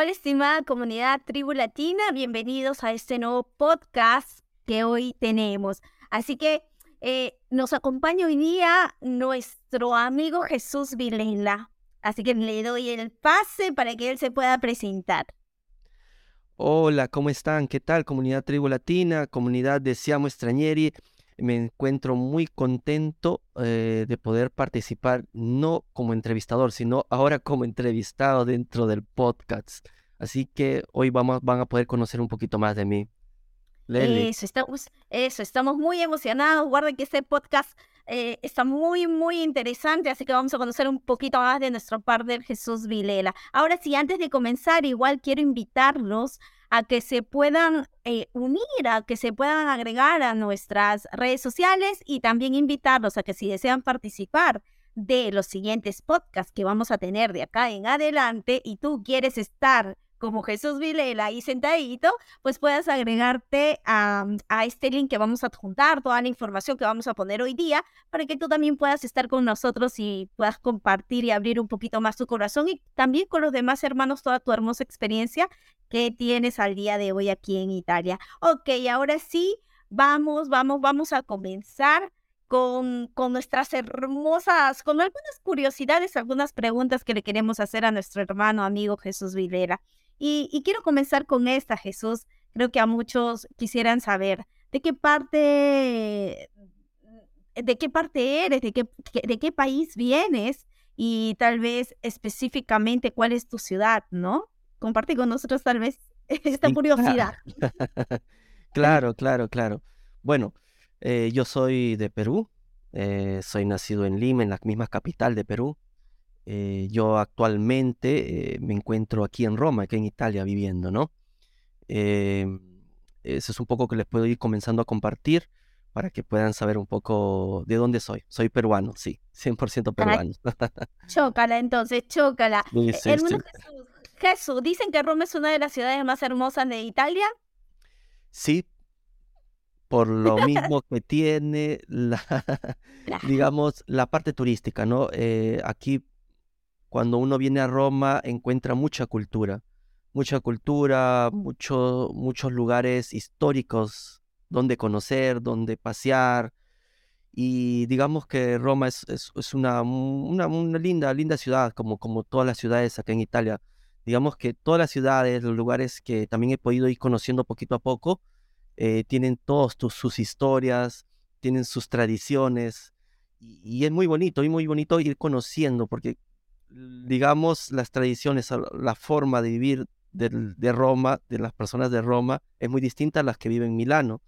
Hola, estimada comunidad Tribu Latina, bienvenidos a este nuevo podcast que hoy tenemos. Así que eh, nos acompaña hoy día nuestro amigo Jesús Vilela. Así que le doy el pase para que él se pueda presentar. Hola, ¿cómo están? ¿Qué tal, comunidad Tribu Latina, comunidad de Siamo Extrañeri? Me encuentro muy contento eh, de poder participar, no como entrevistador, sino ahora como entrevistado dentro del podcast. Así que hoy vamos, van a poder conocer un poquito más de mí. Eso, estamos, eso, estamos muy emocionados. Guarden que este podcast eh, está muy, muy interesante, así que vamos a conocer un poquito más de nuestro partner Jesús Vilela. Ahora sí, antes de comenzar, igual quiero invitarlos a que se puedan eh, unir, a que se puedan agregar a nuestras redes sociales y también invitarlos a que si desean participar de los siguientes podcasts que vamos a tener de acá en adelante y tú quieres estar como Jesús Vilela ahí sentadito, pues puedas agregarte a, a, este link que vamos a adjuntar, toda la información que vamos a poner hoy día, para que tú también puedas estar con nosotros y puedas compartir y abrir un poquito más tu corazón y también con los demás hermanos toda tu hermosa experiencia que tienes al día de hoy aquí en Italia. Ok, ahora sí, vamos, vamos, vamos a comenzar. Con, con, nuestras hermosas, con algunas curiosidades, algunas preguntas que le queremos hacer a nuestro hermano amigo Jesús Vilera. Y, quiero comenzar con esta, Jesús. Creo que a muchos quisieran saber de qué parte, de qué parte eres, de qué, de qué país vienes y tal vez específicamente cuál es tu ciudad, ¿no? Comparte con nosotros tal vez esta curiosidad. Claro, claro, claro. Bueno, eh, yo soy de Perú, eh, soy nacido en Lima, en la misma capital de Perú. Eh, yo actualmente eh, me encuentro aquí en Roma, aquí en Italia, viviendo, ¿no? Em, eso es un poco que les puedo ir comenzando a compartir para que puedan saber un poco de dónde soy. Soy peruano, sí, 100% peruano. chócala entonces, chócala. Eh, Jesús, Jesús, dicen que Roma es una de las ciudades más hermosas de Italia. Sí, por lo mismo que tiene la, digamos, la parte turística, ¿no? aquí cuando uno viene a Roma encuentra mucha cultura, mucha cultura, mucho, muchos lugares históricos donde conocer, donde pasear. Y digamos que Roma es, es, una, una, linda, linda ciudad, como, como todas las ciudades acá en Italia. Digamos que todas las ciudades, los lugares que también he podido ir conociendo poquito a poco, eh, tienen todas sus historias, tienen sus tradiciones. Y, y, es muy bonito, y muy bonito ir conociendo, porque digamos, las tradiciones, la forma de vivir de, Roma, de las personas de Roma, es muy distinta a las que viven en Milano.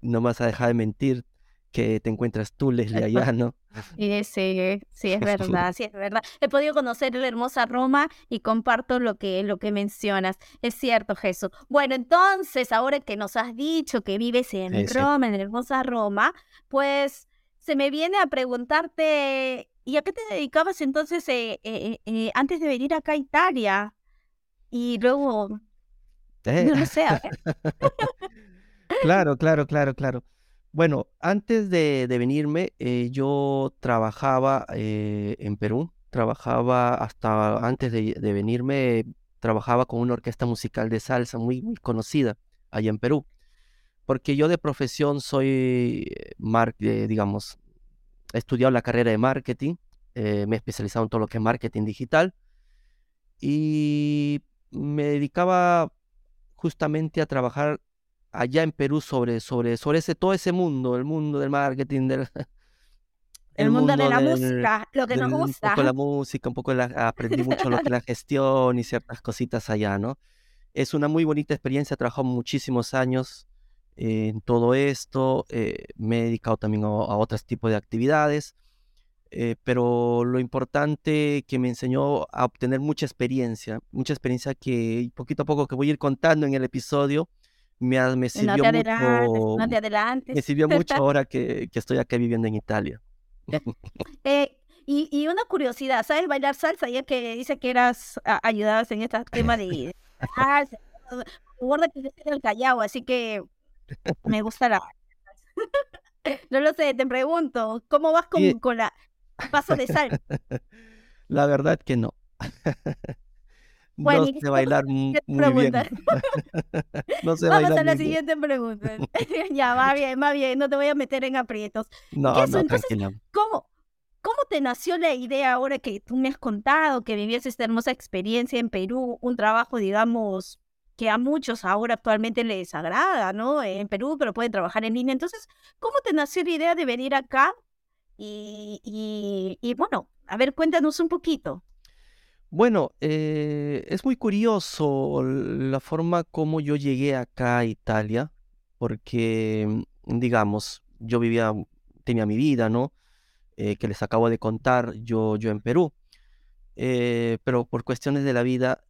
No vas a dejar de mentir que te encuentras tú, Leslie, allá, ¿no? Sí, sí, sí, es verdad, sí, es verdad. He podido conocer la hermosa Roma y comparto lo que, lo que mencionas. Es cierto, Jesús. Bueno, entonces, ahora que nos has dicho que vives en Roma, en la hermosa Roma, pues se me viene a preguntarte ¿Y a qué te dedicabas entonces eh, eh, eh, antes de venir acá a Italia? Y luego, no lo sé. claro, claro, claro, claro. Bueno, antes de, venirme, yo trabajaba en Perú, trabajaba hasta antes de, venirme, trabajaba con una orquesta musical de salsa muy, muy conocida allá en Perú, porque yo de profesión soy, mar, digamos, he estudiado la carrera de marketing, eh, me he especializado en todo lo que es marketing digital y me dedicaba justamente a trabajar allá en Perú sobre, sobre, sobre ese, todo ese mundo, el mundo del marketing, del, el, mundo, de la música, lo que nos gusta. Un poco la música, un poco la, aprendí mucho lo que la gestión y ciertas cositas allá, ¿no? Es una muy bonita experiencia, he trabajado muchísimos años en todo esto, eh, me he dedicado también a, otros tipos de actividades, eh, pero lo importante que me enseñó a obtener mucha experiencia, mucha experiencia que poquito a poco que voy a ir contando en el episodio, me, me sirvió mucho. Me sirvió mucho ahora que, que, estoy acá viviendo en Italia. Eh, y, y, una curiosidad, ¿sabes bailar salsa? Ya que dice que eras ayudabas en este tema de salsa. Guarda que es el Callao, así que me gustará. no lo sé, te pregunto, ¿cómo vas con, con la paso de sal? La verdad que no. no sé bailar muy bien. no sé Vamos a la siguiente pregunta. ya, va bien, va bien, no te voy a meter en aprietos. No, no, Entonces, ¿cómo, ¿Cómo te nació la idea ahora que tú me has contado que vivías esta hermosa experiencia en Perú, un trabajo, digamos, que a muchos ahora actualmente les agrada, ¿no? En Perú, pero pueden trabajar en línea. Entonces, ¿cómo te nació la idea de venir acá? Y, y, y bueno, a ver, cuéntanos un poquito. Bueno, eh, es muy curioso la forma como yo llegué acá a Italia, porque, digamos, yo vivía, tenía mi vida, ¿no? Eh, que les acabo de contar yo, yo en Perú. Eh, pero por cuestiones de la vida,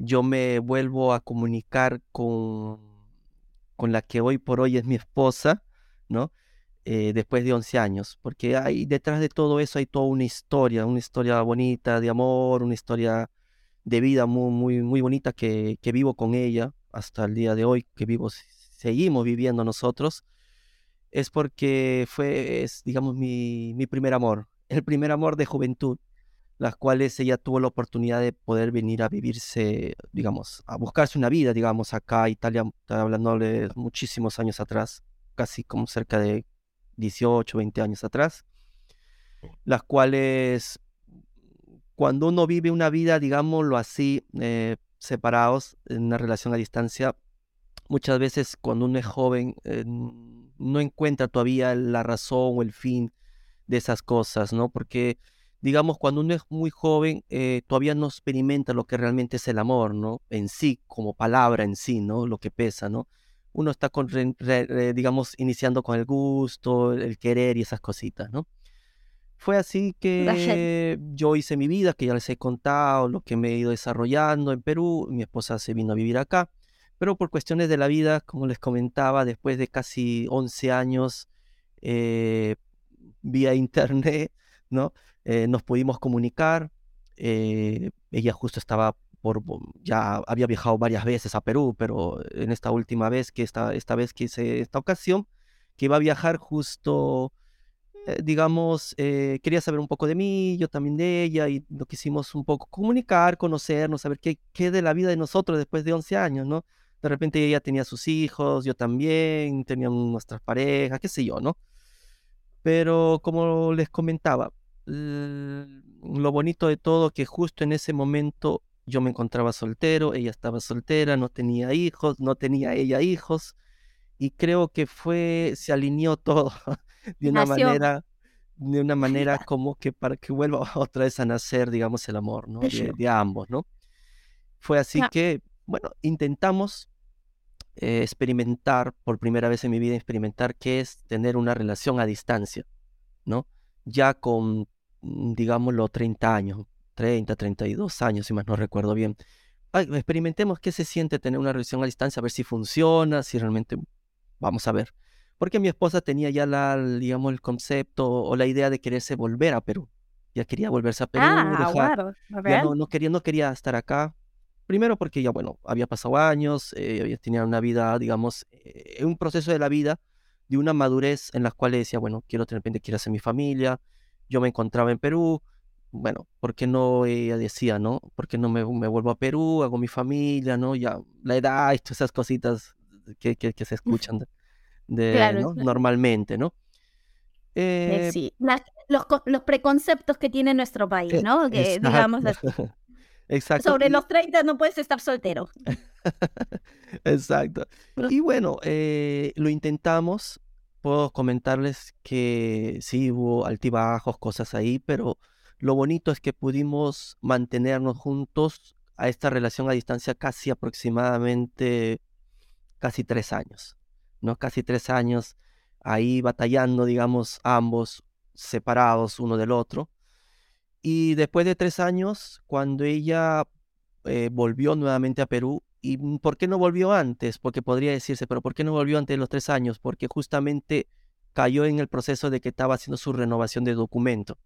yo me vuelvo a comunicar con, con la que hoy por hoy es mi esposa, ¿no? Eh, después de 11 años, porque hay detrás de todo eso hay toda una historia, una historia bonita de amor, una historia de vida muy, muy, muy bonita que, que vivo con ella hasta el día de hoy, que vivo, seguimos viviendo nosotros, es porque fue, es, digamos, mi, mi primer amor, el primer amor de juventud, las cuales ella tuvo la oportunidad de poder venir a vivirse, digamos, a buscarse una vida, digamos, acá a Italia, hablando de muchísimos años atrás, casi como cerca de 18, 20 años atrás, las cuales cuando uno vive una vida, digámoslo así, eh, separados en una relación a distancia, muchas veces cuando uno es joven eh, no encuentra todavía la razón o el fin de esas cosas, ¿no? Porque, digamos, cuando uno es muy joven, eh, todavía no experimenta lo que realmente es el amor, ¿no? En sí, como palabra en sí, ¿no? Lo que pesa, ¿no? uno está, con, digamos, iniciando con el gusto, el querer y esas cositas, ¿no? Fue así que yo hice mi vida, que ya les he contado, lo que me he ido desarrollando en Perú. Mi esposa se vino a vivir acá, pero por cuestiones de la vida, como les comentaba, después de casi 11 años eh, vía internet, ¿no? Eh, nos pudimos comunicar. Eh, ella justo estaba ya había viajado varias veces a Perú, pero en esta última vez, que esta, esta vez que hice esta ocasión, que iba a viajar justo, eh, digamos, quería saber un poco de mí, yo también de ella, y lo quisimos un poco comunicar, conocernos, saber qué, qué de la vida de nosotros después de 11 años, ¿no? De repente ella tenía sus hijos, yo también, teníamos nuestras parejas, qué sé yo, ¿no? Pero como les comentaba, lo bonito de todo que justo en ese momento yo me encontraba soltero, ella estaba soltera, no tenía hijos, no tenía ella hijos, y creo que fue, se alineó todo de una manera, de una manera como que para que vuelva otra vez a nacer, digamos, el amor, ¿no? De, ambos, ¿no? Fue así que, bueno, intentamos eh, experimentar, por primera vez en mi vida, experimentar qué es tener una relación a distancia, ¿no? Ya con, digámoslo, 30 años, 30, 32 años, si más no recuerdo bien. experimentemos qué se siente tener una relación a distancia, a ver si funciona, si realmente vamos a ver. Porque mi esposa tenía ya la, digamos, el concepto o la idea de quererse volver a Perú. Ya quería volverse a Perú. Ah, ya no, no, quería, no quería estar acá. Primero porque ya, bueno, había pasado años, eh, tenía una vida, digamos, eh, un proceso de la vida, de una madurez en la cual decía, bueno, quiero de repente quiero hacer mi familia. Yo me encontraba en Perú, bueno, ¿por qué no ella decía, no? ¿Por qué no me, vuelvo a Perú, hago mi familia, no? Ya la edad y todas esas cositas que, que, se escuchan de, normalmente, ¿no? Eh, sí, los, los, preconceptos que tiene nuestro país, e ¿no? Que digamos Exacto. Sobre los 30 no puedes estar soltero. Exacto. Y bueno, eh, lo intentamos. Puedo comentarles que sí hubo altibajos, cosas ahí, pero lo bonito es que pudimos mantenernos juntos a esta relación a distancia casi aproximadamente casi tres años, ¿no? Casi tres años ahí batallando, digamos, ambos separados uno del otro. Y después de tres años, cuando ella eh, volvió nuevamente a Perú, ¿y por qué no volvió antes? Porque podría decirse, pero ¿por qué no volvió antes de los tres años? Porque justamente cayó en el proceso de que estaba haciendo su renovación de documento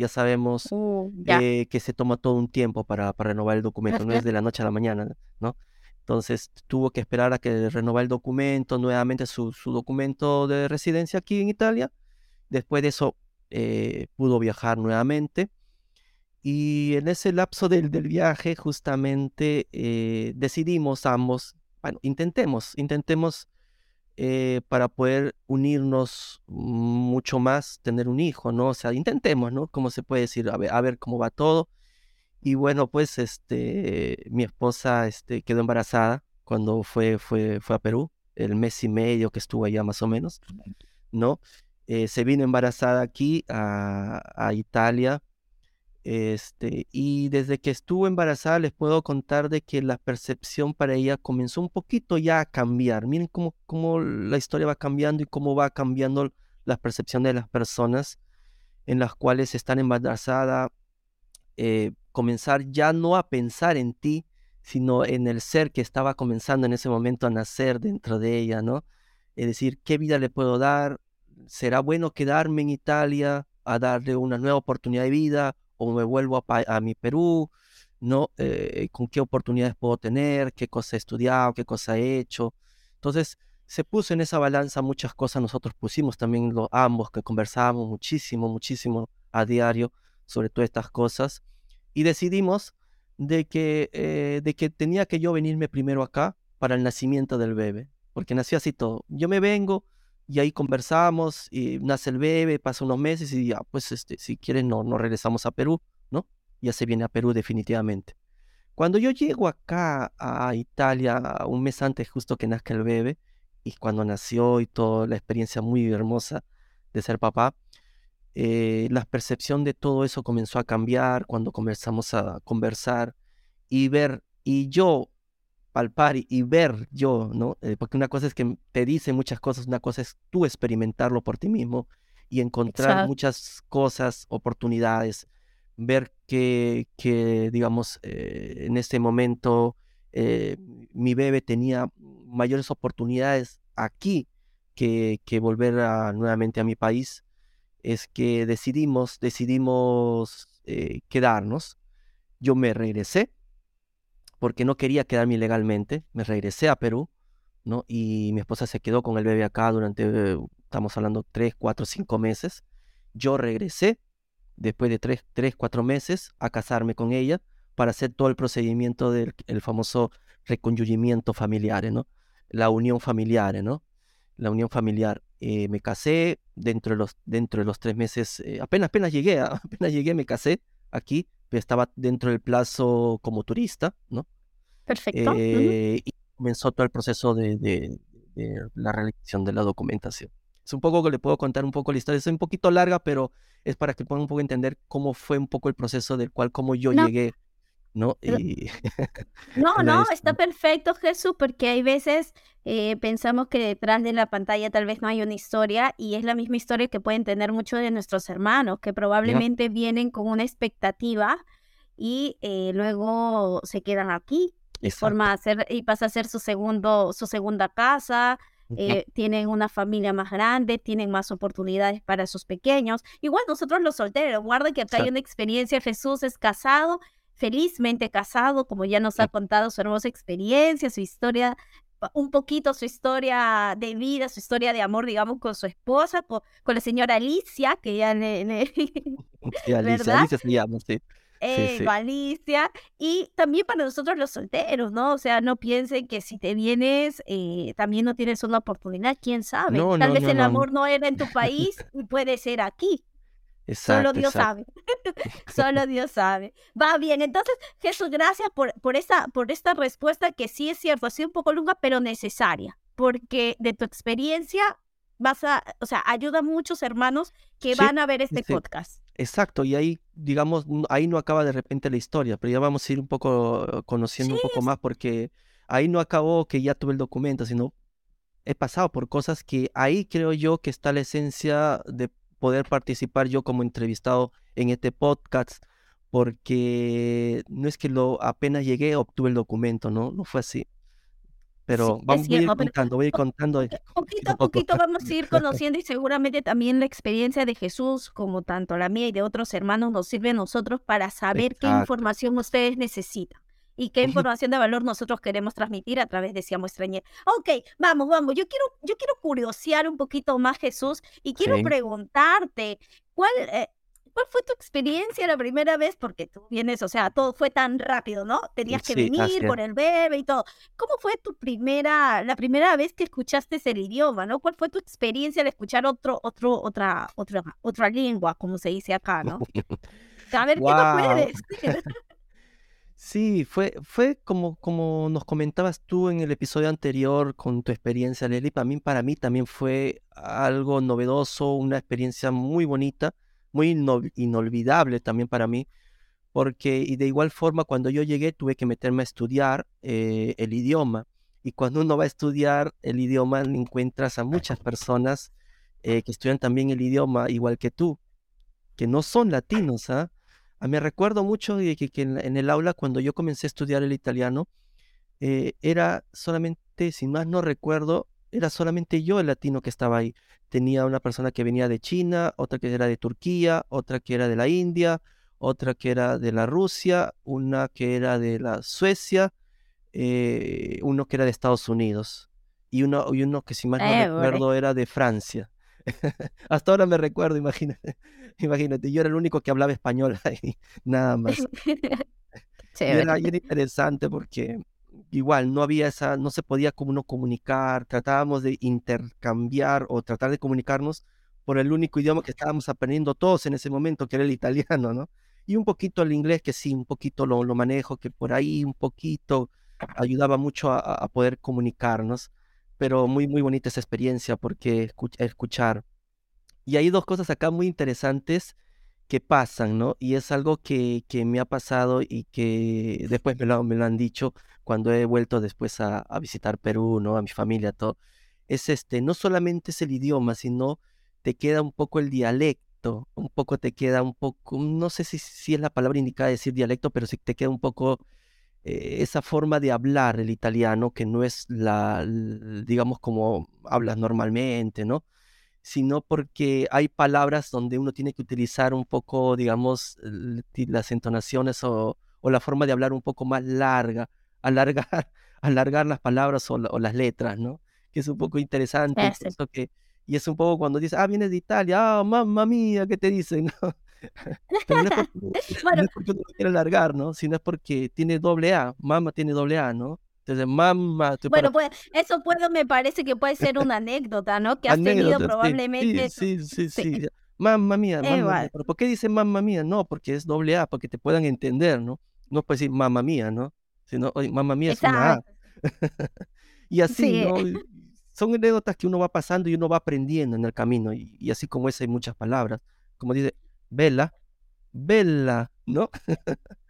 ya sabemos uh, eh, que se toma todo un tiempo para, para renovar el documento, no es de la noche a la mañana, ¿no? Entonces tuvo que esperar a que renova el documento, nuevamente su, su documento de residencia aquí en Italia. Después de eso eh, pudo viajar nuevamente. Y en ese lapso del, del viaje, justamente eh, decidimos ambos, bueno, intentemos, intentemos eh, para poder unirnos mucho más, tener un hijo, ¿no? O sea, intentemos, ¿no? ¿Cómo se puede decir? A ver, a ver cómo va todo. Y bueno, pues este, mi esposa este, quedó embarazada cuando fue, fue, fue a Perú, el mes y medio que estuvo allá más o menos, ¿no? Eh, se vino embarazada aquí a, a Italia este, y desde que estuvo embarazada les puedo contar de que la percepción para ella comenzó un poquito ya a cambiar. Miren cómo, cómo la historia va cambiando y cómo va cambiando la percepción de las personas en las cuales están embarazadas. Eh, comenzar ya no a pensar en ti, sino en el ser que estaba comenzando en ese momento a nacer dentro de ella, ¿no? Es decir, ¿qué vida le puedo dar? ¿Será bueno quedarme en Italia a darle una nueva oportunidad de vida o me vuelvo a, mi Perú, ¿no? Eh, ¿Con qué oportunidades puedo tener? ¿Qué cosa he estudiado? ¿Qué cosa he hecho? Entonces, se puso en esa balanza muchas cosas, nosotros pusimos también los, ambos que conversábamos muchísimo, muchísimo a diario sobre todas estas cosas y decidimos de que, eh, de que tenía que yo venirme primero acá para el nacimiento del bebé, porque nació así todo. Yo me vengo, y ahí conversamos, y nace el bebé, pasa unos meses y ya, pues este, si quieren no, no regresamos a Perú, ¿no? Ya se viene a Perú definitivamente. Cuando yo llego acá a Italia, un mes antes justo que nazca el bebé, y cuando nació y toda la experiencia muy hermosa de ser papá, eh, la percepción de todo eso comenzó a cambiar cuando comenzamos a conversar y ver, y yo palpar y, ver yo, ¿no? Eh, porque una cosa es que te dice muchas cosas, una cosa es tú experimentarlo por ti mismo y encontrar muchas cosas, oportunidades, ver que, que digamos, eh, en este momento eh, mi bebé tenía mayores oportunidades aquí que, que volver nuevamente a mi país, es que decidimos, decidimos quedarnos. Yo me regresé, porque no quería quedarme ilegalmente. Me regresé a Perú, ¿no? Y mi esposa se quedó con el bebé acá durante, estamos hablando, tres, cuatro, cinco meses. Yo regresé después de tres, tres, cuatro meses a casarme con ella para hacer todo el procedimiento del el famoso reconyugimiento familiar, ¿no? La unión familiar, ¿no? La unión familiar. Eh, me casé dentro de los, dentro de los tres meses, eh, apenas, apenas llegué, apenas llegué, me casé aquí estaba dentro del plazo como turista, ¿no? Perfecto. Eh, y comenzó todo el proceso de, la realización de la documentación. Es un poco que le puedo contar un poco la historia, es un poquito larga, pero es para que puedan un poco entender cómo fue un poco el proceso del cual, cómo yo llegué ¿no? no, no, está perfecto Jesús, porque hay veces eh, pensamos que detrás de la pantalla tal vez no hay una historia y es la misma historia que pueden tener muchos de nuestros hermanos, que probablemente vienen con una expectativa y eh, luego se quedan aquí y, forma hacer, y pasa a ser su, segundo, su segunda casa. Eh, tienen una familia más grande, tienen más oportunidades para sus pequeños. Igual nosotros los solteros, guarda que acá hay una experiencia, Jesús es casado, felizmente casado, como ya nos ha contado su hermosa experiencia, su historia, un poquito su historia de vida, su historia de amor, digamos, con su esposa, con, la señora Alicia, que ya le... Alicia, Alicia se llama, sí. Eh, Alicia, y también para nosotros los solteros, ¿no? O sea, no piensen que si te vienes, eh, también no tienes una oportunidad, quién sabe. Tal vez el amor no era en tu país y puede ser aquí. Solo Dios sabe. Solo Dios sabe. Va bien. Entonces, Jesús, gracias por, por, esta, por esta respuesta que sí es cierto, ha sido un poco lunga, pero necesaria. Porque de tu experiencia vas a, o sea, ayuda a muchos hermanos que van a ver este podcast. Exacto, y ahí, digamos, ahí no acaba de repente la historia, pero ya vamos a ir un poco conociendo un poco más porque ahí no acabó que ya tuve el documento, sino he pasado por cosas que ahí creo yo que está la esencia de poder participar yo como entrevistado en este podcast, porque no es que lo apenas llegué obtuve el documento, ¿no? No fue así. Pero vamos a ir contando, voy a ir contando. Poquito a poquito vamos a ir conociendo y seguramente también la experiencia de Jesús, como tanto la mía y de otros hermanos, nos sirve a nosotros para saber qué información ustedes necesitan y qué información de valor nosotros queremos transmitir a través de Siamo Extrañer. Ok, vamos, vamos. Yo quiero, yo quiero curiosear un poquito más, Jesús, y quiero preguntarte, ¿cuál, eh, ¿Cuál fue tu experiencia la primera vez? Porque tú vienes, o sea, todo fue tan rápido, ¿no? Tenías que venir por el bebé y todo. ¿Cómo fue tu primera, la primera vez que escuchaste el idioma, ¿no? ¿Cuál fue tu experiencia al escuchar otro, otro, otra, otra, otra lengua, como se dice acá, ¿no? A ver, ¿qué nos puedes? Sí, fue, fue como, como nos comentabas tú en el episodio anterior con tu experiencia, Leli. Para mí, para mí también fue algo novedoso, una experiencia muy bonita, muy inolvidable también para mí, porque de igual forma cuando yo llegué tuve que meterme a estudiar eh, el idioma. Y cuando uno va a estudiar el idioma, encuentras a muchas personas eh, que estudian también el idioma igual que tú, que no son latinos. Ah, me recuerdo mucho de que, en, el aula, cuando yo comencé a estudiar el italiano, eh, era solamente, si más no recuerdo, era solamente yo el latino que estaba ahí. Tenía una persona que venía de China, otra que era de Turquía, otra que era de la India, otra que era de la Rusia, una que era de la Suecia, eh, uno que era de Estados Unidos y uno, y uno que si más no eh, recuerdo era de Francia. Hasta ahora me recuerdo, imagínate. Imagínate, yo era el único que hablaba español ahí, nada más. y era, interesante porque igual no había esa, no se podía como uno comunicar, tratábamos de intercambiar o tratar de comunicarnos por el único idioma que estábamos aprendiendo todos en ese momento, que era el italiano, ¿no? Y un poquito el inglés, que sí, un poquito lo, lo manejo, que por ahí un poquito ayudaba mucho a poder comunicarnos pero muy, muy bonita esa experiencia porque escuchar. Y hay dos cosas acá muy interesantes que pasan, ¿no? Y es algo que, que me ha pasado y que después me lo, me lo han dicho cuando he vuelto después a, visitar Perú, ¿no? A mi familia, todo. Es este, no solamente es el idioma, sino te queda un poco el dialecto, un poco te queda un poco, no sé si, si es la palabra indicada decir dialecto, pero sí te queda un poco esa forma de hablar el italiano, que no es la, digamos, como hablas normalmente, ¿no? Sino porque hay palabras donde uno tiene que utilizar un poco, digamos, las entonaciones o, la forma de hablar un poco más larga, alargar, alargar las palabras o, las letras, ¿no? Que es un poco interesante. que, y es un poco cuando dices, ah, vienes de Italia, ah, mamma mía, ¿qué te dicen? Pero no es porque, no es porque uno lo quiere alargar, ¿no? Sino es porque tiene doble A, mamá tiene doble A, ¿no? Entonces, mamá... Bueno, pues eso puede, me parece que puede ser una anécdota, ¿no? Que has tenido probablemente. Sí, sí, sí, sí. Mamma mía, mamma mía. ¿Pero por qué dice mamma mía? No, porque es doble A, porque te puedan entender, ¿no? No puedes decir mamma mía, ¿no? Sino, mamma mía es una A. y así, ¿no? Son anécdotas que uno va pasando y uno va aprendiendo en el camino. Y, y así como esa hay muchas palabras. Como dice, Vela, Vela, ¿no?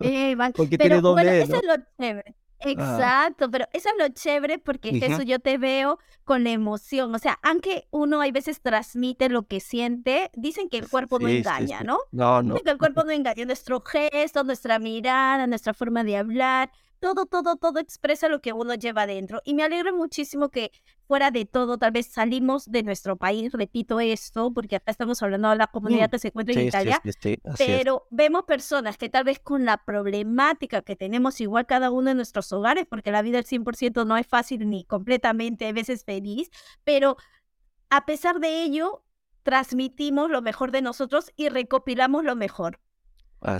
Eh, porque tiene doble bueno, eso es lo chévere. Exacto, pero eso es lo chévere porque eso yo te veo con la emoción. O sea, aunque uno hay veces transmite lo que siente, dicen que el cuerpo no engaña, ¿no? No, no. Dicen que el cuerpo no engaña. Nuestro gesto, nuestra mirada, nuestra forma de hablar todo, todo, todo expresa lo que uno lleva adentro. Y me alegro muchísimo que fuera de todo, tal vez salimos de nuestro país, repito esto, porque acá estamos hablando de la comunidad mm, que se encuentra en Italia, pero vemos personas que tal vez con la problemática que tenemos igual cada uno en nuestros hogares, porque la vida al 100% no es fácil ni completamente a veces feliz, pero a pesar de ello, transmitimos lo mejor de nosotros y recopilamos lo mejor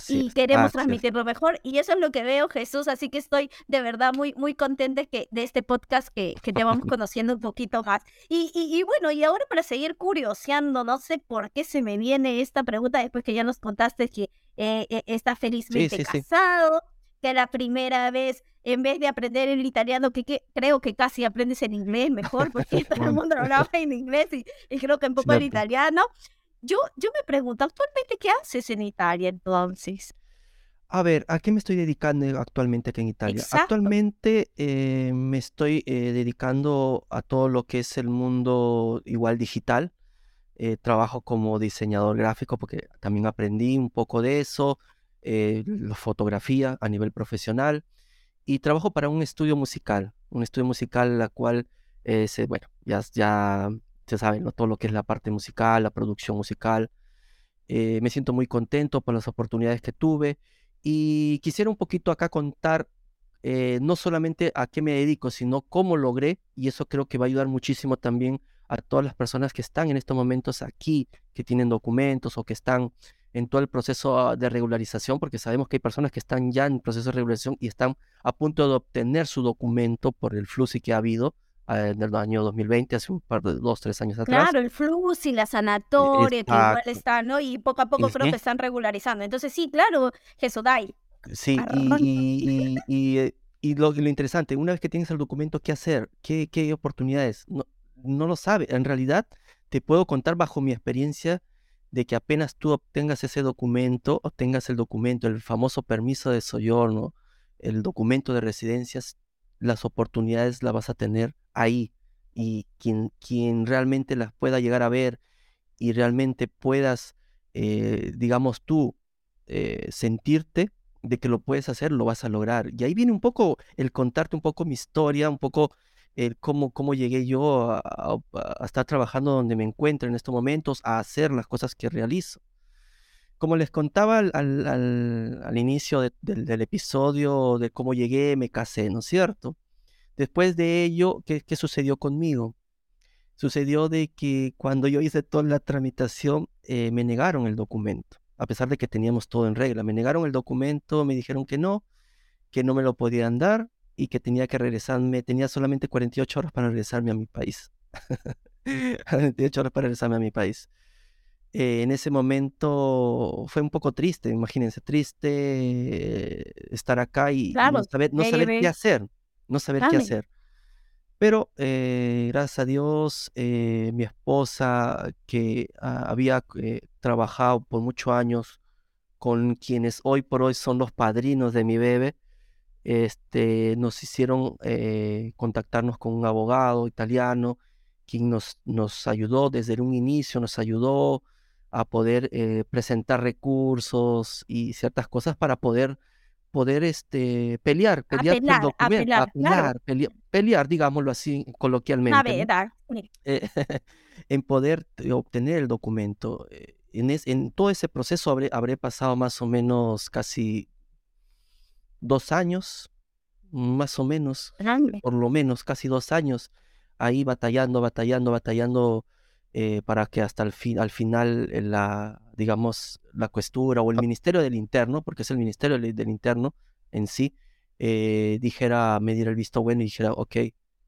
y queremos transmitir lo mejor. Y eso es lo que veo, Jesús. Así que estoy de verdad muy, muy contenta que, de este podcast que, que te vamos conociendo un poquito más. Y, y, bueno, y ahora para seguir curioseando, no sé por qué se me viene esta pregunta después que ya nos contaste que eh, eh está felizmente casado, que la primera vez, en vez de aprender el italiano, que, creo que casi aprendes el inglés mejor, porque todo el mundo hablaba en inglés y, y creo que un poco el italiano. Yo, yo me pregunto, ¿actualmente qué haces en Italia entonces? A ver, ¿a qué me estoy dedicando actualmente aquí en Italia? Actualmente eh, me estoy eh, dedicando a todo lo que es el mundo igual digital. Eh, trabajo como diseñador gráfico porque también aprendí un poco de eso, la fotografía a nivel profesional y trabajo para un estudio musical, un estudio musical la cual, se, bueno, ya, ya se sabe, ¿no? todo lo que es la parte musical, la producción musical. Eh, me siento muy contento por las oportunidades que tuve y quisiera un poquito acá contar eh, no solamente a qué me dedico, sino cómo logré, y eso creo que va a ayudar muchísimo también a todas las personas que están en estos momentos aquí, que tienen documentos o que están en todo el proceso de regularización, porque sabemos que hay personas que están ya en proceso de regularización y están a punto de obtener su documento por el FLUSI que ha habido en el año 2020, hace un par de dos, tres años atrás. Claro, el FLUSI, la sanatoria, que igual está, ¿no? Y poco a poco creo que están regularizando. Entonces, sí, claro, Jesodai. Sí, y, y, eh, y, lo, lo, interesante, una vez que tienes el documento, ¿qué hacer? ¿Qué, qué oportunidades? No, no lo sabe. En realidad, te puedo contar bajo mi experiencia de que apenas tú obtengas ese documento, obtengas el documento, el famoso permiso de soyorno, el documento de residencias, las oportunidades las vas a tener ahí. Y quien, realmente las pueda llegar a ver y realmente puedas, eh, digamos tú, eh, sentirte de que lo puedes hacer, lo vas a lograr. Y ahí viene un poco el contarte un poco mi historia, un poco el cómo, cómo llegué yo a, estar trabajando donde me encuentro en estos momentos, a hacer las cosas que realizo. Como les contaba al, inicio del episodio de cómo llegué, me casé, ¿no es cierto? Después de ello, ¿qué, ¿qué, sucedió conmigo? Sucedió de que cuando yo hice toda la tramitación, eh, me negaron el documento, a pesar de que teníamos todo en regla. Me negaron el documento, me dijeron que no, que no me lo podían dar, y que tenía que regresarme, tenía solamente 48 horas para regresarme a mi país. 48 horas para regresarme a mi país. Eh, en ese momento fue un poco triste, imagínense, triste eh, estar acá y no saber, no saber qué hacer, no saber qué hacer. Pero eh, gracias a Dios, mi esposa, que había trabajado por muchos años con quienes hoy por hoy son los padrinos de mi bebé, este, nos hicieron contactarnos con un abogado italiano, quien nos, nos ayudó desde un inicio, nos ayudó a poder eh, presentar recursos y ciertas cosas para poder poder este pelear, pelear apelar, por apelar, pelear, digámoslo así coloquialmente. Eh, en poder obtener el documento. En, en todo ese proceso habré, habré pasado más o menos casi dos años, más o menos, por lo menos casi dos años, ahí batallando, batallando, batallando eh, para que hasta el fin, al final eh, la, digamos, la cuestura o el Ministerio del Interno, porque es el Ministerio del Interno en sí, eh, dijera, me diera el visto bueno y dijera, ok,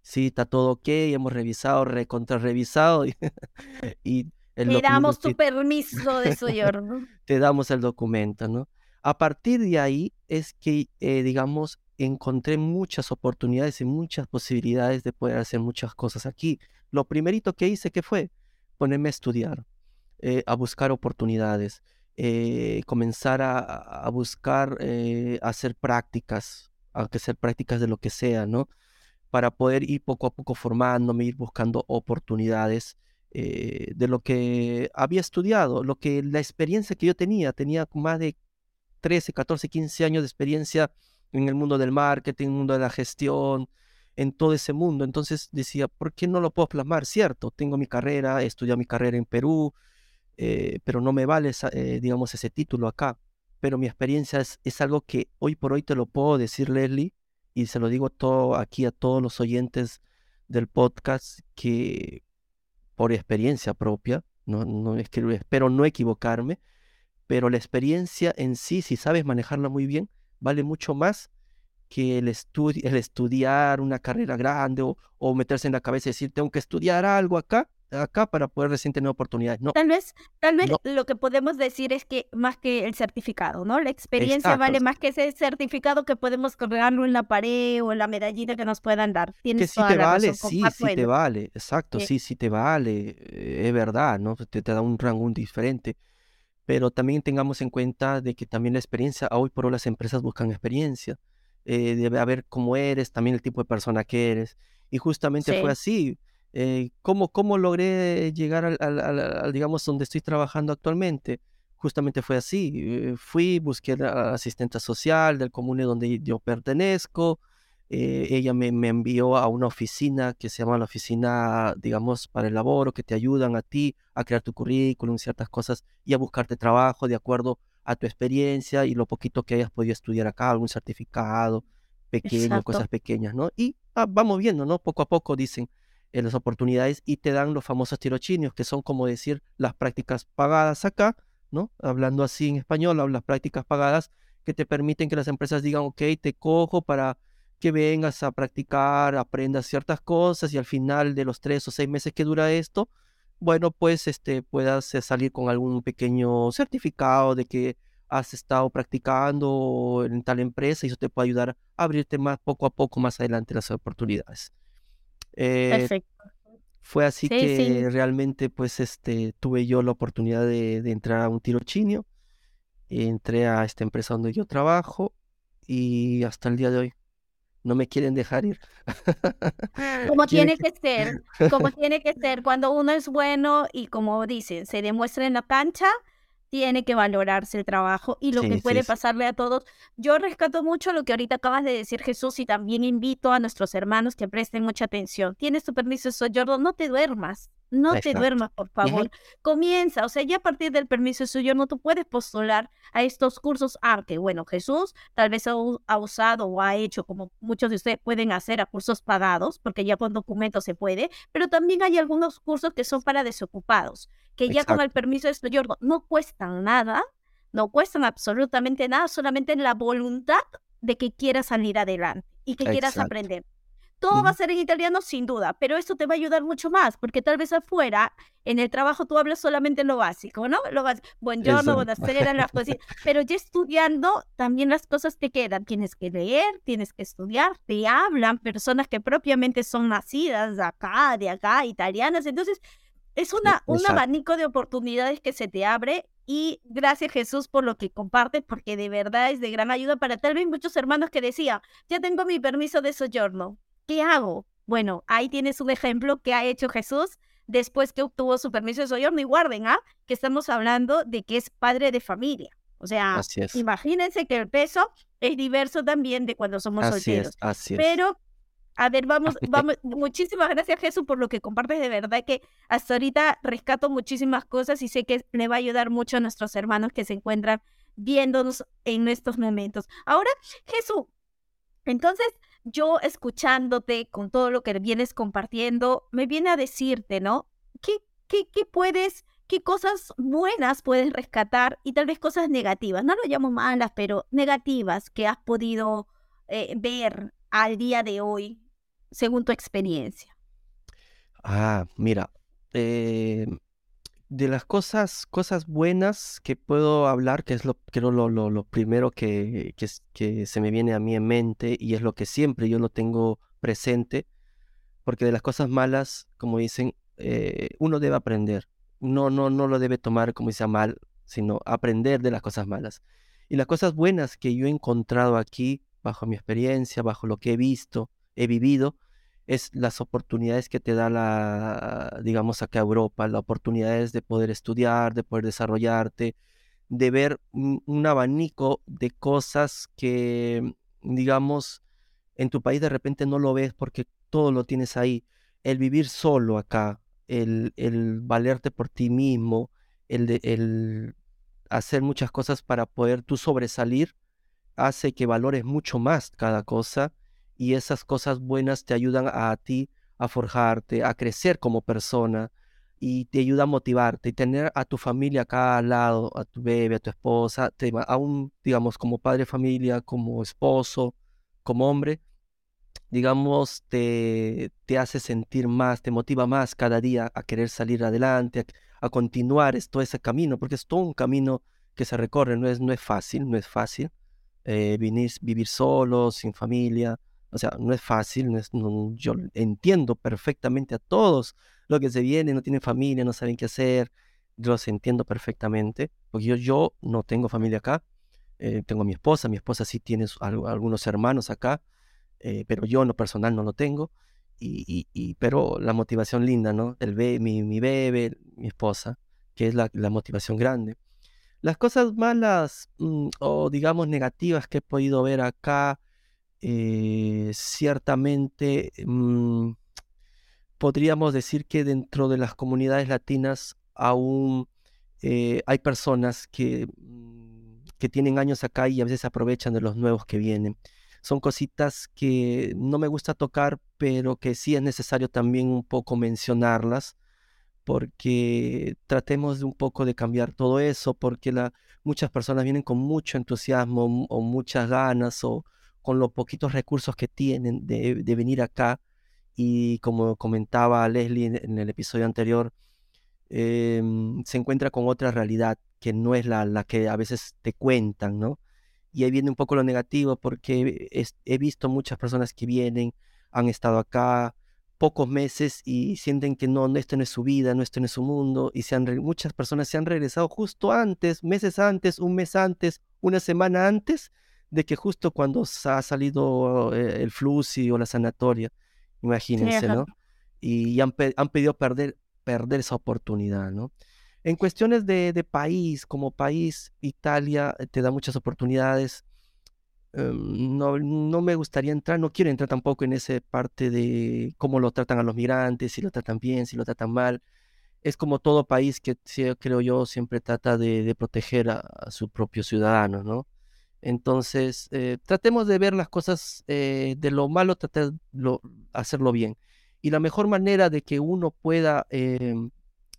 sí, está todo ok, hemos revisado, recontra revisado y, Te damos tu permiso de soyorno. Te damos el documento, ¿no? A partir de ahí es que, eh, digamos, encontré muchas oportunidades y muchas posibilidades de poder hacer muchas cosas aquí. Lo primerito que hice, ¿qué fue? Ponerme a estudiar, eh, a buscar oportunidades, eh, comenzar a, buscar hacer prácticas, aunque ser prácticas de lo que sea, ¿no? Para poder ir poco a poco formándome, ir buscando oportunidades de lo que había estudiado, lo que la experiencia que yo tenía, tenía más de 13, 14, 15 años de experiencia en el mundo del marketing, en el mundo de la gestión, en todo ese mundo. Entonces decía, ¿por qué no lo puedo plasmar? Cierto, tengo mi carrera, he estudiado mi carrera en Perú, eh, pero no me vale, eh, digamos, ese título acá. Pero mi experiencia es, es, algo que hoy por hoy te lo puedo decir, Leslie, y se lo digo todo aquí a todos los oyentes del podcast, que por experiencia propia, no, no espero no equivocarme, pero la experiencia en sí, si sabes manejarla muy bien, vale mucho más que el, el estudiar una carrera grande o, meterse en la cabeza y decir, tengo que estudiar algo acá, acá para poder recién tener oportunidades. No. Tal vez, tal vez lo que podemos decir es que más que el certificado, ¿no? La experiencia vale más que ese certificado que podemos colgarlo en la pared o en la medallita que nos puedan dar. que sí te vale, sí, sí te vale, exacto, sí, sí, te vale, eh, es verdad, ¿no? Te, te da un rango diferente pero también tengamos en cuenta de que también la experiencia, hoy por hoy las empresas buscan experiencia, eh, debe haber cómo eres, también el tipo de persona que eres. Y justamente fue así. Eh, ¿cómo, ¿Cómo logré llegar al, digamos, donde estoy trabajando actualmente? Justamente fue así. Eh, fui, busqué a asistente social del comune donde yo pertenezco, eh, ella me, envió a una oficina que se llama la oficina, digamos, para el laboro, que te ayudan a ti a crear tu currículum, ciertas cosas y a buscarte trabajo de acuerdo a tu experiencia y lo poquito que hayas podido estudiar acá, algún certificado pequeño, cosas pequeñas, ¿no? Y ah, vamos viendo, ¿no? Poco a poco dicen, en las oportunidades y te dan los famosos tirochinios, que son como decir las prácticas pagadas acá, ¿no? Hablando así en español, las prácticas pagadas que te permiten que las empresas digan, ok, te cojo para que vengas a practicar, aprendas ciertas cosas y al final de los tres o seis meses que dura esto, bueno, pues este, puedas eh, salir con algún pequeño certificado de que has estado practicando en tal empresa y eso te puede ayudar a abrirte más poco a poco más adelante las oportunidades. Eh, Perfecto. Fue así que realmente pues este, tuve yo la oportunidad de, de entrar a un tirochinio, entré a esta empresa donde yo trabajo y hasta el día de hoy no me quieren dejar ir. Como tiene que ser, como tiene que ser, cuando uno es bueno y como dicen, se demuestra en la cancha, tiene que valorarse el trabajo y lo que puede pasarle a todos. Yo rescato mucho lo que ahorita acabas de decir, Jesús, y también invito a nuestros hermanos que presten mucha atención. Tienes tu permiso de soyorno, no te duermas. No te duermas, por favor. Comienza, o sea, ya a partir del permiso de no tú puedes postular a estos cursos, aunque, bueno, Jesús tal vez ha, usado o ha hecho, como muchos de ustedes pueden hacer, a cursos pagados, porque ya con documentos se puede, pero también hay algunos cursos que son para desocupados, que ya con el permiso de soyorno no cuestan nada, no cuestan absolutamente nada, solamente la voluntad de que quieras salir adelante y que quieras aprender. Todo va a ser en italiano sin duda, pero esto te va a ayudar mucho más, porque tal vez afuera, en el trabajo tú hablas solamente lo básico, ¿no? Lo básico, buongiorno, buonasera, las cosas, pero ya estudiando también las cosas te quedan. Tienes que leer, tienes que estudiar, te hablan personas que propiamente son nacidas de acá, de acá, italianas, entonces es una, un abanico de oportunidades que se te abre y gracias Jesús por lo que compartes, porque de verdad es de gran ayuda para tal vez muchos hermanos que decían, ya tengo mi permiso de soyorno, ¿qué hago? Bueno, ahí tienes un ejemplo que ha hecho Jesús después que obtuvo su permiso de soyorno y guarden, ¿ah? Que estamos hablando de que es padre de familia. O sea, imagínense que el peso es diverso también de cuando somos solteros. así es. Pero, a ver, vamos, vamos, muchísimas gracias Jesús por lo que compartes de verdad que hasta ahorita rescato muchísimas cosas y sé que le va a ayudar mucho a nuestros hermanos que se encuentran viéndonos en estos momentos. Ahora, Jesús, entonces, yo escuchándote con todo lo que vienes compartiendo, me viene a decirte, ¿no? ¿Qué, puedes, qué cosas buenas puedes rescatar y tal vez cosas negativas? No lo llamo malas, pero negativas que has podido eh, ver al día de hoy según tu experiencia. Ah, mira, eh, de las cosas, cosas buenas que puedo hablar, que es lo, creo lo, lo, primero que, que, se me viene a mí en mente y es lo que siempre yo lo tengo presente, porque de las cosas malas, como dicen, eh, uno debe aprender. No, no, no lo debe tomar como dice mal, sino aprender de las cosas malas. Y las cosas buenas que yo he encontrado aquí, bajo mi experiencia, bajo lo que he visto, he vivido, es las oportunidades que te da la, digamos, acá Europa, las oportunidades de poder estudiar, de poder desarrollarte, de ver un, abanico de cosas que, digamos, en tu país de repente no lo ves porque todo lo tienes ahí. El vivir solo acá, el, el valerte por ti mismo, el, el hacer muchas cosas para poder tú sobresalir, hace que valores mucho más cada cosa y esas cosas buenas te ayudan a, ti a forjarte, a crecer como persona y te ayuda a motivarte y tener a tu familia acá al lado, a tu bebé, a tu esposa, te, aún digamos como padre de familia, como esposo, como hombre, digamos, te, te hace sentir más, te motiva más cada día a querer salir adelante, a, continuar todo ese camino, porque es todo un camino que se recorre, no es, no es fácil, no es fácil eh, vivir solo, sin familia, o sea, no es fácil, yo entiendo perfectamente a todos lo que se viene, no tienen familia, no saben qué hacer, yo los entiendo perfectamente, porque yo, no tengo familia acá, eh, tengo a mi esposa, mi esposa sí tiene algunos hermanos acá, eh, pero yo en lo personal no lo tengo, y, pero la motivación linda, ¿no? El mi, mi bebé, mi esposa, que es la, la motivación grande. Las cosas malas mm, o digamos negativas que he podido ver acá, eh, ciertamente mm, podríamos decir que dentro de las comunidades latinas aún eh, hay personas que, mm, que tienen años acá y a veces aprovechan de los nuevos que vienen. son cositas que no me gusta tocar, pero que sí es necesario también un poco mencionarlas, porque tratemos un poco de cambiar todo eso, porque muchas personas vienen con mucho entusiasmo o muchas ganas o con los poquitos recursos que tienen de, venir acá y como comentaba Leslie en, el episodio anterior, em, se encuentra con otra realidad que no es la, la que a veces te cuentan, ¿no? Y ahí viene un poco lo negativo porque he visto muchas personas que vienen, han estado acá pocos meses y sienten que no, esto no es su vida, no esto no es su mundo y se han, muchas personas se han regresado justo antes, meses antes, un mes antes, una semana antes de que justo cuando ha salido eh, el flusi o la sanatoria imagínense, ¿no? Y han, han pedido perder, perder esa oportunidad, ¿no? En cuestiones de, de, país, como país, Italia eh, te da muchas oportunidades. Em, no, no, me gustaría entrar, no quiero entrar tampoco en esa parte de cómo lo tratan a los migrantes, si lo tratan bien, si lo tratan mal. Es como todo país que creo yo siempre trata de, de proteger a, a sus propios ciudadanos, ¿no? Entonces, eh, tratemos de ver las cosas eh, de lo malo, tratar de hacerlo bien. Y la mejor manera de que uno pueda em,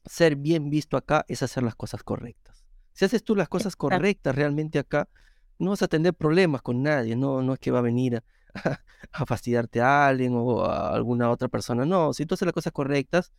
ser bien visto acá es hacer las cosas correctas. Si haces tú las cosas correctas realmente acá, no vas a tener problemas con nadie, no, no es que va a venir a, fastidiarte a alguien o a alguna otra persona, no, si tú haces las cosas correctas,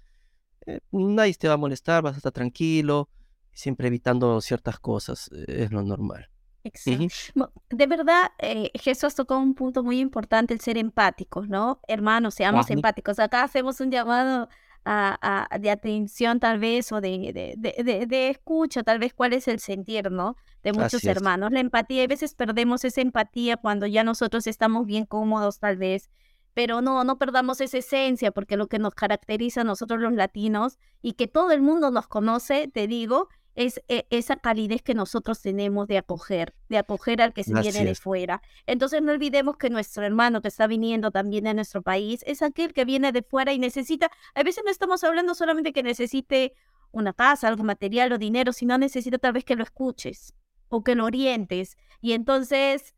eh, nadie te va a molestar, vas a estar tranquilo, siempre evitando ciertas cosas, es lo normal. Exacto. De verdad, eh, Jesús tocó un punto muy importante, el ser empáticos, ¿no? Hermanos, seamos empáticos. Acá hacemos un llamado a, de atención tal vez o de, de, de, escucha, tal vez cuál es el sentir, ¿no? De muchos hermanos. La empatía, a veces perdemos esa empatía cuando ya nosotros estamos bien cómodos tal vez, pero no, no perdamos esa esencia porque lo que nos caracteriza a nosotros los latinos y que todo el mundo nos conoce, te digo, es e, esa calidez que nosotros tenemos de acoger, de acoger al que se viene de fuera. Entonces no olvidemos que nuestro hermano que está viniendo también a nuestro país es aquel que viene de fuera y necesita, a veces no estamos hablando solamente que necesite una casa, algo material o dinero, sino necesita tal vez que lo escuches o que lo orientes. Y entonces,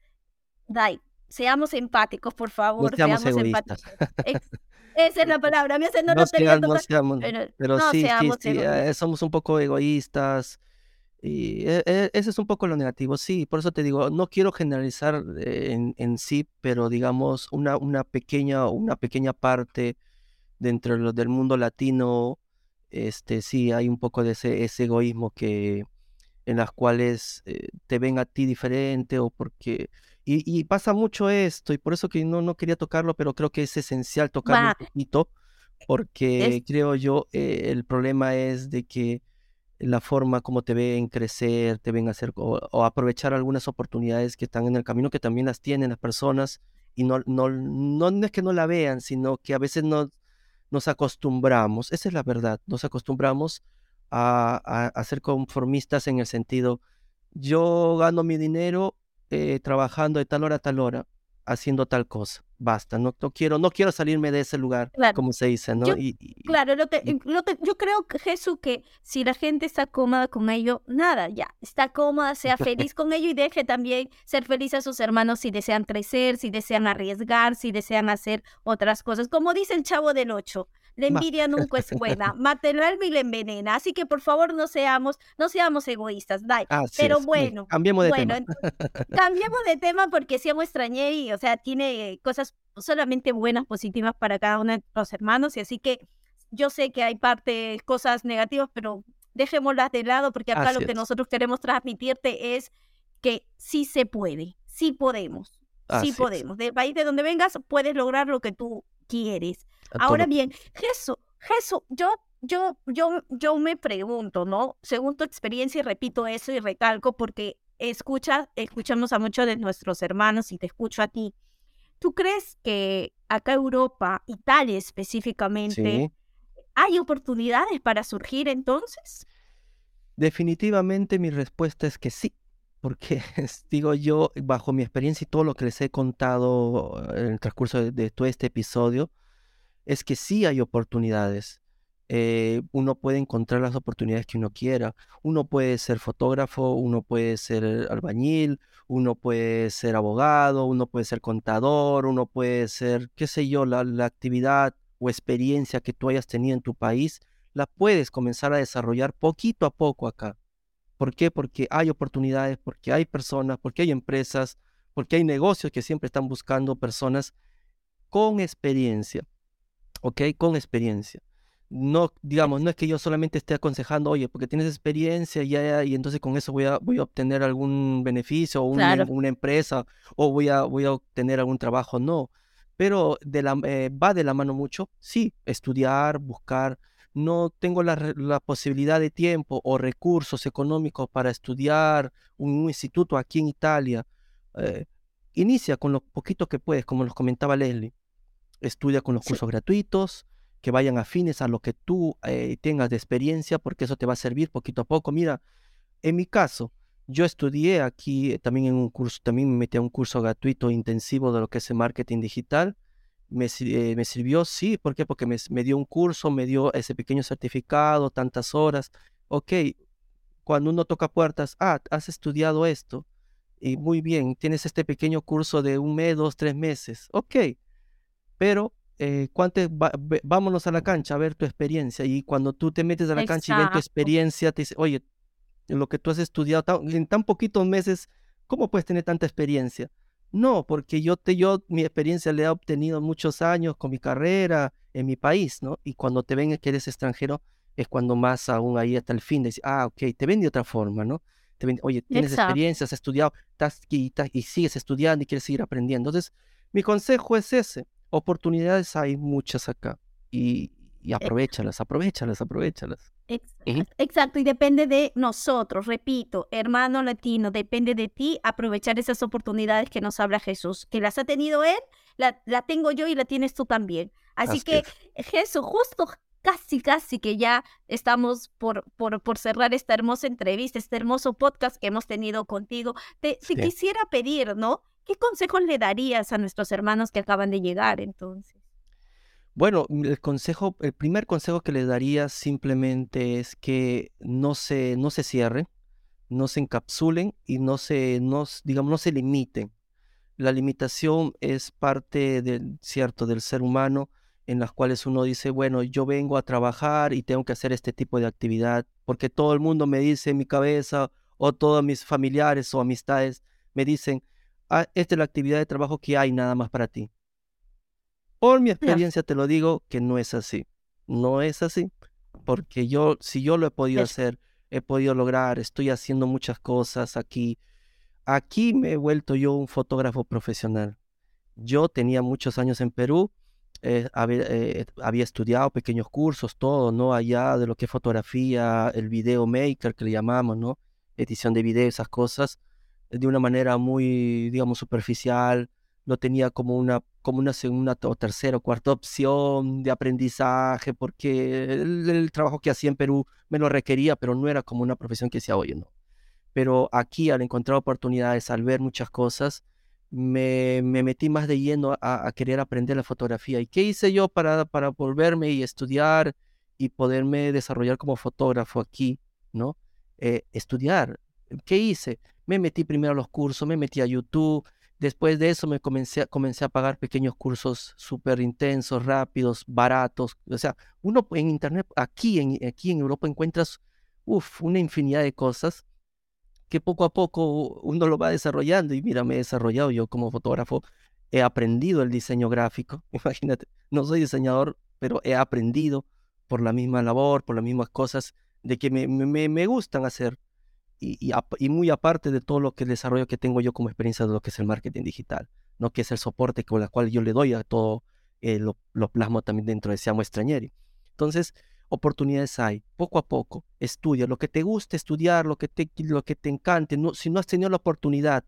Dai, seamos empáticos, por favor, seamos, empáticos. Esa es la palabra. Me no, no, seamos, pero, sí, sí, eh, somos un poco egoístas. Y e, e, ese es un poco lo negativo, sí, por eso te digo, no quiero generalizar en, en sí, pero digamos una, una, pequeña, una pequeña parte dentro del mundo latino, este, sí, hay un poco de ese, ese egoísmo que en las cuales eh, te ven a ti diferente o porque y, pasa mucho esto, y por eso que no, no quería tocarlo, pero creo que es esencial tocarlo un poquito, porque creo yo, eh, el problema es de que la forma como te ven crecer, te ven hacer o, aprovechar algunas oportunidades que están en el camino, que también las tienen las personas, y no, no, no, es que no la vean, sino que a veces no, nos acostumbramos, esa es la verdad, nos acostumbramos a, a ser conformistas en el sentido, yo gano mi dinero eh, trabajando de tal hora a tal hora, haciendo tal cosa. Basta, no, no quiero, no quiero salirme de ese lugar, como se dice, ¿no? Yo, claro, lo que, yo creo, Jesús, que si la gente está cómoda con ello, nada, ya, está cómoda, sea feliz con ello y deje también ser feliz a sus hermanos si desean crecer, si desean arriesgar, si desean hacer otras cosas. Como dice el chavo del ocho, la envidia nunca es buena, mata el alma y la envenena. Así que por favor no seamos, no seamos egoístas, Dai. Pero bueno, cambiemos de tema. cambiemos de tema porque extrañé y, o sea, tiene cosas solamente buenas, positivas para cada uno de los hermanos. Y así que yo sé que hay partes, cosas negativas, pero dejémoslas de lado porque acá lo que nosotros queremos transmitirte es que sí se puede, sí podemos. sí podemos. Del país de donde vengas, puedes lograr lo que tú quieres. Ahora bien, Jesús, Jesús, yo, yo, yo, yo me pregunto, ¿no? Según tu experiencia, y repito eso y recalco porque escucha, escuchamos a muchos de nuestros hermanos y te escucho a ti. ¿Tú crees que acá Europa, Italia específicamente, hay oportunidades para surgir entonces? Definitivamente mi respuesta es que sí, porque digo yo, bajo mi experiencia y todo lo que les he contado en el transcurso de todo este episodio, es que sí hay oportunidades. eh, uno puede encontrar las oportunidades que uno quiera. Uno puede ser fotógrafo, uno puede ser albañil, uno puede ser abogado, uno puede ser contador, uno puede ser, qué sé yo, la, la actividad o experiencia que tú hayas tenido en tu país, la puedes comenzar a desarrollar poquito a poco acá. ¿Por qué? Porque hay oportunidades, porque hay personas, porque hay empresas, porque hay negocios que siempre están buscando personas con experiencia. ¿Ok? Con experiencia. No, digamos, no es que yo solamente esté aconsejando, oye, porque tienes experiencia ya, y entonces con eso voy a, voy a obtener algún beneficio o una, una empresa o voy a, voy a obtener algún trabajo. No, pero de la, eh, va de la mano mucho, sí, estudiar, buscar. No tengo la, la, posibilidad de tiempo o recursos económicos para estudiar un, instituto aquí en Italia. Eh, inicia con lo poquito que puedes, como nos comentaba Leslie. Estudia con los cursos gratuitos, que vayan afines a lo que tú eh, tengas de experiencia, porque eso te va a servir poquito a poco. Mira, en mi caso, yo estudié aquí también en un curso, también me metí a un curso gratuito intensivo de lo que es el marketing digital. Me, eh, me sirvió, sí, ¿por qué? Porque me, me, dio un curso, me dio ese pequeño certificado, tantas horas. Ok, cuando uno toca puertas, ah, has estudiado esto, y muy bien, tienes este pequeño curso de un mes, dos, tres meses. Ok, pero eh, vámonos a la cancha a ver tu experiencia. Y cuando tú te metes a la cancha y ves tu experiencia, te dice, oye, lo que tú has estudiado en tan poquitos meses, ¿cómo puedes tener tanta experiencia? No, porque yo, te, yo mi experiencia le he obtenido muchos años con mi carrera en mi país, ¿no? Y cuando te ven que eres extranjero, es cuando más aún ahí hasta el fin, de ah, ok, te ven de otra forma, ¿no? Te ven, oye, tienes experiencia, has estudiado, estás y, y sigues estudiando y quieres seguir aprendiendo. Entonces, mi consejo es ese, oportunidades hay muchas acá y, y aprovechalas, aprovechalas, aprovechalas. Exacto. y depende de nosotros, repito, hermano latino, depende de ti aprovechar esas oportunidades que nos habla Jesús, que las ha tenido Él, la, la tengo yo y la tienes tú también. Así, que, Jesús, justo casi, casi que ya estamos por, por, por, cerrar esta hermosa entrevista, este hermoso podcast que hemos tenido contigo. Te, te quisiera pedir, ¿no? ¿Qué consejos le darías a nuestros hermanos que acaban de llegar entonces? Bueno, el consejo, el primer consejo que les daría simplemente es que no se, no se cierren, no se encapsulen y no se, no, digamos, no se limiten. La limitación es parte del, cierto, del ser humano en las cuales uno dice, bueno, yo vengo a trabajar y tengo que hacer este tipo de actividad porque todo el mundo me dice en mi cabeza o todos mis familiares o amistades me dicen, esta es la actividad de trabajo que hay nada más para ti. Por mi experiencia te lo digo que no es así. No es así. Porque yo, si yo lo he podido hacer, he podido lograr, estoy haciendo muchas cosas aquí. Aquí me he vuelto yo un fotógrafo profesional. Yo tenía muchos años en Perú, eh, eh, había, estudiado pequeños cursos, todo, ¿no? Allá de lo que es fotografía, el video maker que le llamamos, ¿no? Edición de video, esas cosas de una manera muy, digamos, superficial, no tenía como una, como una segunda o tercera o cuarta opción de aprendizaje, porque el, trabajo que hacía en Perú me lo requería, pero no era como una profesión que decía, oye, no. Pero aquí, al encontrar oportunidades, al ver muchas cosas, me, me metí más de lleno a, querer aprender la fotografía. ¿Y qué hice yo para, para volverme y estudiar y poderme desarrollar como fotógrafo aquí, ¿no? Eh, estudiar. ¿Qué hice? Me metí primero a los cursos, me metí a YouTube. Después de eso me comencé, comencé a pagar pequeños cursos súper intensos, rápidos, baratos. O sea, uno en Internet, aquí en, aquí en Europa encuentras una infinidad de cosas que poco a poco uno lo va desarrollando. Y mira, me he desarrollado yo como fotógrafo, he aprendido el diseño gráfico. Imagínate, no soy diseñador, pero he aprendido por la misma labor, por las mismas cosas de que me, me, me gustan hacer y, muy aparte de todo lo que el desarrollo que tengo yo como experiencia de lo que es el marketing digital, ¿no? que es el soporte con el cual yo le doy a todo, eh, lo, plasmo también dentro de Seamo Extrañeri. Entonces, oportunidades hay, poco a poco, estudia lo que te guste estudiar, lo que te, lo que te encante, si no has tenido la oportunidad,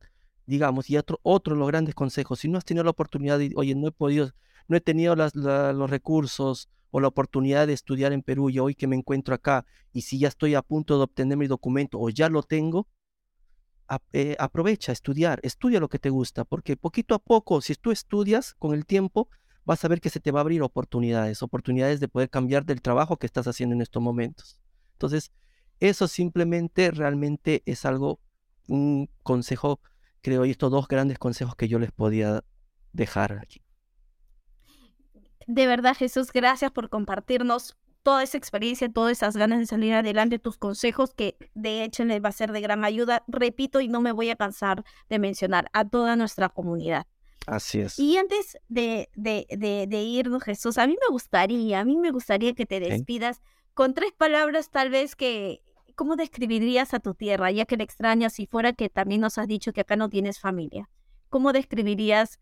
digamos, y otro, otro de los grandes consejos, si no has tenido la oportunidad, oye, no he podido, no he tenido los recursos, o la oportunidad de estudiar en Perú y hoy que me encuentro acá y si ya estoy a punto de obtener mi documento o ya lo tengo, eh, aprovecha estudiar, estudia lo que te gusta, porque poquito a poco, si tú estudias con el tiempo, vas a ver que se te va a abrir oportunidades, oportunidades de poder cambiar del trabajo que estás haciendo en estos momentos. Entonces, eso simplemente realmente es algo, un consejo, creo, y estos dos grandes consejos que yo les podía dejar aquí. De verdad, Jesús, gracias por compartirnos toda esa experiencia, todas esas ganas de salir adelante, tus consejos que de hecho les va a ser de gran ayuda. Repito y no me voy a cansar de mencionar a toda nuestra comunidad. Así es. Y antes de, de, de, irnos, Jesús, a mí me gustaría, a mí me gustaría que te despidas con tres palabras tal vez que, ¿cómo describirías a tu tierra, ya que la extrañas, si fuera que también nos has dicho que acá no tienes familia? ¿Cómo describirías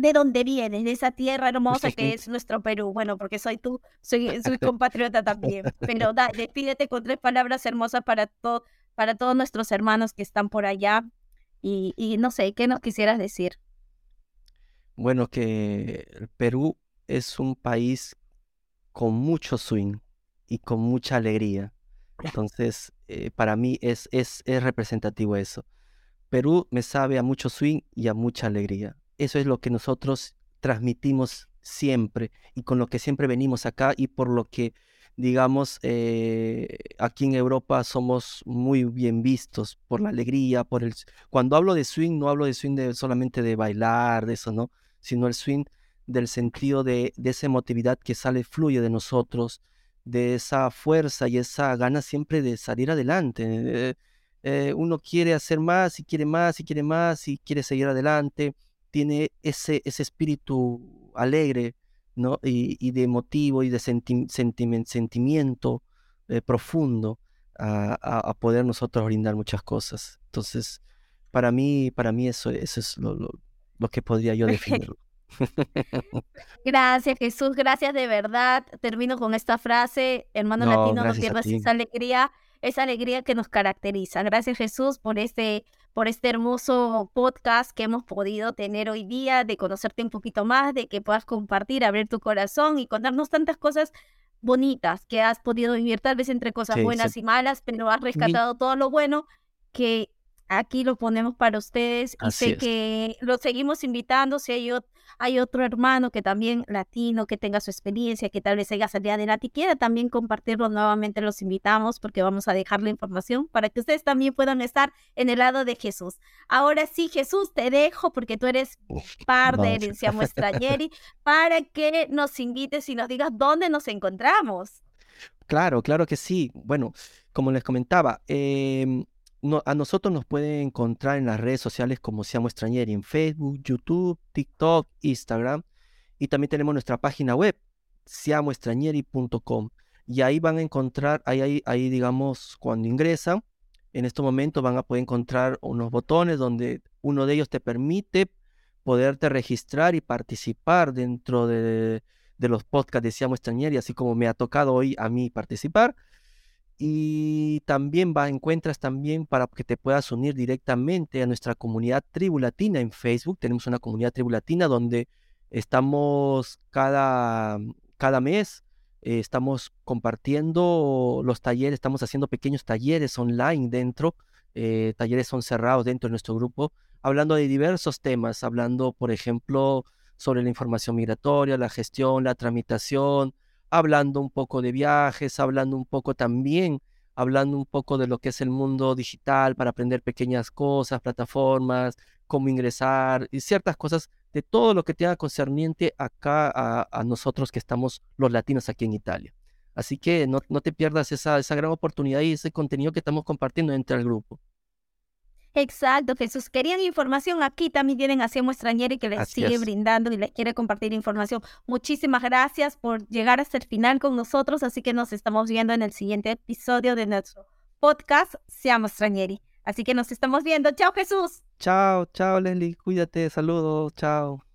de dónde vienes, de esa tierra hermosa que es nuestro Perú? Bueno, porque soy tú, soy, soy compatriota también, pero da, despídete con tres palabras hermosas para, para todos nuestros hermanos que están por allá y, y no sé, ¿qué nos quisieras decir? Bueno, que el Perú es un país con mucho swing y con mucha alegría. Entonces, eh, para mí es, es, es representativo eso. Perú me sabe a mucho swing y a mucha alegría. Eso es lo que nosotros transmitimos siempre y con lo que siempre venimos acá y por lo que, digamos, eh, aquí en Europa somos muy bien vistos por la alegría, por el... Cuando hablo de swing, no hablo de swing solamente de bailar, de eso, ¿no? Sino el swing del sentido de, de esa emotividad que sale, fluye de nosotros, de esa fuerza y esa gana siempre de salir adelante. Eh, eh, uno quiere hacer más y quiere más y quiere más y quiere seguir adelante. Tiene ese, ese espíritu alegre ¿no? y, de motivo y de sentimiento eh, profundo a, poder nosotros brindar muchas cosas. Entonces, para mí, para mí eso, eso es lo, lo que podría yo definirlo. Gracias, Jesús. Gracias de verdad. Termino con esta frase, hermano latino, no pierdas esa alegría, esa alegría que nos caracteriza. Gracias, Jesús, por este, por este hermoso podcast que hemos podido tener hoy día, de conocerte un poquito más, de que puedas compartir, abrir tu corazón y contarnos tantas cosas bonitas que has podido vivir, tal vez entre cosas buenas y malas, pero has rescatado todo lo bueno que aquí lo ponemos para ustedes y sé que lo seguimos invitando si hay, hay, otro hermano que también latino, que tenga su experiencia, que tal vez haya salido adelante y quiera también compartirlo nuevamente, los invitamos porque vamos a dejar la información para que ustedes también puedan estar en el lado de Jesús. Ahora sí, Jesús, te dejo porque tú eres par de Herencia Muestrañeri para que nos invites y nos digas dónde nos encontramos. Claro, claro que sí. Bueno, como les comentaba, eh, a nosotros nos pueden encontrar en las redes sociales como Seamos Extrañeri, en Facebook, YouTube, TikTok, Instagram. Y también tenemos nuestra página web, seamoextrañeri.com. Y ahí van a encontrar, ahí, ahí, digamos, cuando ingresan, en estos momentos van a poder encontrar unos botones donde uno de ellos te permite poderte registrar y participar dentro de, de los podcasts de Seamos Extrañeri, así como me ha tocado hoy a mí participar y también va, encuentras también para que te puedas unir directamente a nuestra comunidad Tribu Latina en Facebook. Tenemos una comunidad Tribu Latina donde estamos cada, cada mes, eh, estamos compartiendo los talleres, estamos haciendo pequeños talleres online dentro, eh, talleres son cerrados dentro de nuestro grupo, hablando de diversos temas, hablando, por ejemplo, sobre la información migratoria, la gestión, la tramitación, hablando un poco de viajes, hablando un poco también, hablando un poco de lo que es el mundo digital para aprender pequeñas cosas, plataformas, cómo ingresar y ciertas cosas de todo lo que tenga concerniente acá a, nosotros que estamos los latinos aquí en Italia. Así que no, no te pierdas esa, esa gran oportunidad y ese contenido que estamos compartiendo entre el grupo. Exacto, Jesús. Querían información, aquí también tienen a Siemo Extrañera y que les sigue brindando y les quiere compartir información. Muchísimas gracias por llegar hasta el final con nosotros, así que nos estamos viendo en el siguiente episodio de nuestro podcast Seamos Extrañeri. Así que nos estamos viendo. Chao, Jesús. Chao, chao, Leslie. Cuídate. Saludos. Chao.